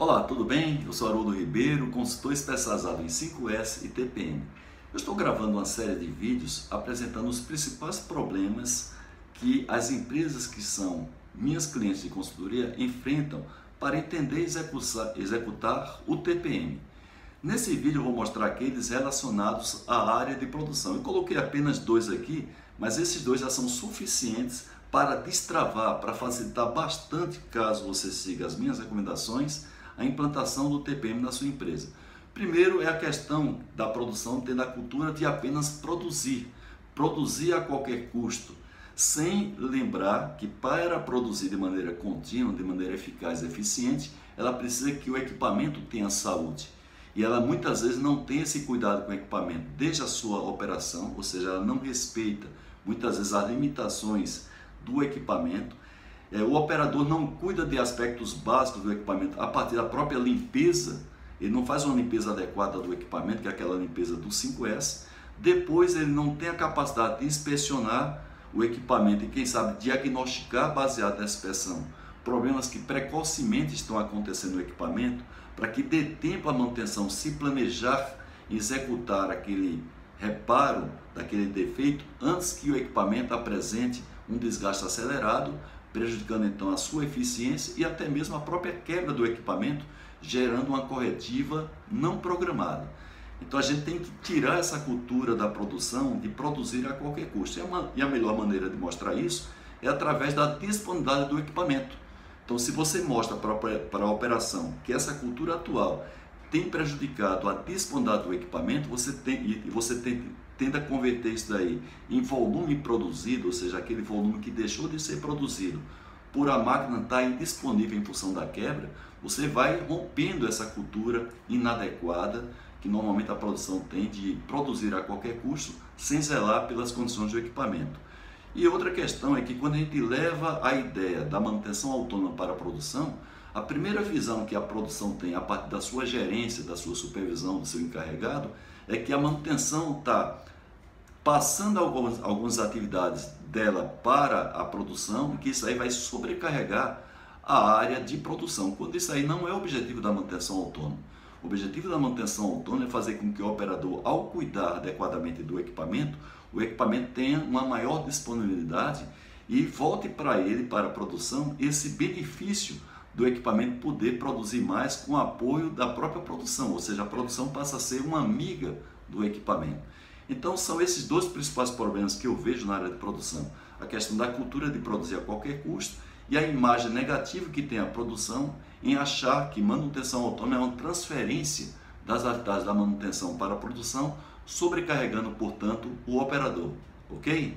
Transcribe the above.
Olá, tudo bem? Eu sou Haroldo Ribeiro, consultor especializado em 5S e TPM. Eu estou gravando uma série de vídeos apresentando os principais problemas que as empresas que são minhas clientes de consultoria enfrentam para entender e executar, executar o TPM. Nesse vídeo vou mostrar aqueles relacionados à área de produção. Eu coloquei apenas dois aqui, mas esses dois já são suficientes para destravar, para facilitar bastante, caso você siga as minhas recomendações, a implantação do TPM na sua empresa. Primeiro é a questão da produção tendo a cultura de apenas produzir, produzir a qualquer custo, sem lembrar que para produzir de maneira contínua, de maneira eficaz e eficiente, ela precisa que o equipamento tenha saúde. E ela muitas vezes não tem esse cuidado com o equipamento desde a sua operação, ou seja, ela não respeita muitas vezes as limitações do equipamento. É, o operador não cuida de aspectos básicos do equipamento a partir da própria limpeza, ele não faz uma limpeza adequada do equipamento, que é aquela limpeza do 5S. Depois, ele não tem a capacidade de inspecionar o equipamento e, quem sabe, diagnosticar baseado nessa inspeção problemas que precocemente estão acontecendo no equipamento, para que dê tempo à manutenção se planejar executar aquele reparo daquele defeito antes que o equipamento apresente um desgaste acelerado, prejudicando então a sua eficiência e até mesmo a própria quebra do equipamento, gerando uma corretiva não programada. Então a gente tem que tirar essa cultura da produção de produzir a qualquer custo. E a melhor maneira de mostrar isso é através da disponibilidade do equipamento. Então, se você mostra para a operação que essa cultura atual tem prejudicado a disponibilidade do equipamento, você tem, e você tem, converter isso daí em volume produzido, ou seja, aquele volume que deixou de ser produzido por a máquina estar indisponível em função da quebra, você vai rompendo essa cultura inadequada que normalmente a produção tem de produzir a qualquer custo sem zelar pelas condições do equipamento. E outra questão é que quando a gente leva a ideia da manutenção autônoma para a produção, a primeira visão que a produção tem a partir da sua gerência, da sua supervisão, do seu encarregado, é que a manutenção está passando algumas, algumas atividades dela para a produção que isso aí vai sobrecarregar a área de produção, quando isso aí não é o objetivo da manutenção autônoma. O objetivo da manutenção autônoma é fazer com que o operador, ao cuidar adequadamente do equipamento, o equipamento tenha uma maior disponibilidade e volte para ele, para a produção, esse benefício do equipamento poder produzir mais com o apoio da própria produção, ou seja, a produção passa a ser uma amiga do equipamento. Então são esses dois principais problemas que eu vejo na área de produção. A questão da cultura de produzir a qualquer custo e a imagem negativa que tem a produção em achar que manutenção autônoma é uma transferência das atividades da manutenção para a produção, sobrecarregando, portanto, o operador. Ok?